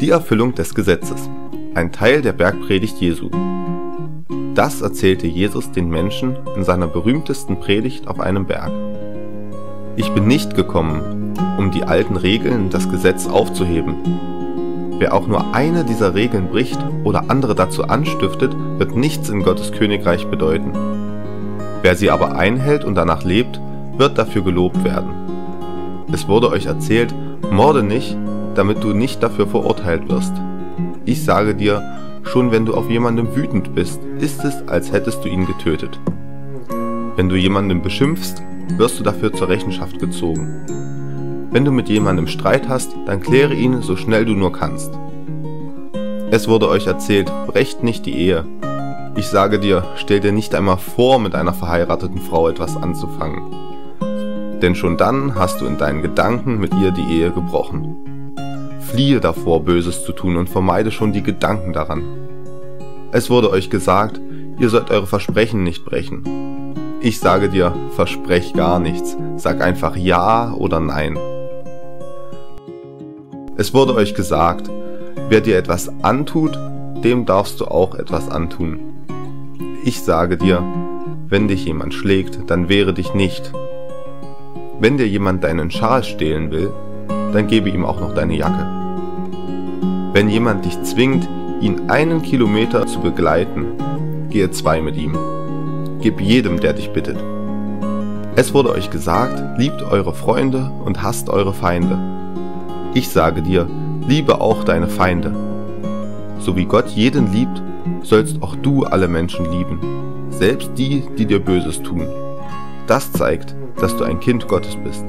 Die Erfüllung des Gesetzes. Ein Teil der Bergpredigt Jesu. Das erzählte Jesus den Menschen in seiner berühmtesten Predigt auf einem Berg. Ich bin nicht gekommen, um die alten Regeln, das Gesetz aufzuheben. Wer auch nur eine dieser Regeln bricht oder andere dazu anstiftet, wird nichts in Gottes Königreich bedeuten. Wer sie aber einhält und danach lebt, wird dafür gelobt werden. Es wurde euch erzählt, morde nicht, damit du nicht dafür verurteilt wirst. Ich sage dir, schon wenn du auf jemandem wütend bist, ist es, als hättest du ihn getötet. Wenn du jemandem beschimpfst, wirst du dafür zur Rechenschaft gezogen. Wenn du mit jemandem Streit hast, dann kläre ihn so schnell du nur kannst. Es wurde euch erzählt, brecht nicht die Ehe. Ich sage dir, stell dir nicht einmal vor, mit einer verheirateten Frau etwas anzufangen. Denn schon dann hast du in deinen Gedanken mit ihr die Ehe gebrochen. Fliehe davor, Böses zu tun und vermeide schon die Gedanken daran. Es wurde euch gesagt, ihr sollt eure Versprechen nicht brechen. Ich sage dir, versprech gar nichts, sag einfach Ja oder Nein. Es wurde euch gesagt, wer dir etwas antut, dem darfst du auch etwas antun. Ich sage dir, wenn dich jemand schlägt, dann wehre dich nicht. Wenn dir jemand deinen Schal stehlen will, dann gebe ihm auch noch deine Jacke. Wenn jemand dich zwingt, ihn einen Kilometer zu begleiten, gehe zwei mit ihm. Gib jedem, der dich bittet. Es wurde euch gesagt, liebt eure Freunde und hasst eure Feinde. Ich sage dir, liebe auch deine Feinde. So wie Gott jeden liebt, sollst auch du alle Menschen lieben, selbst die, die dir Böses tun. Das zeigt, dass du ein Kind Gottes bist.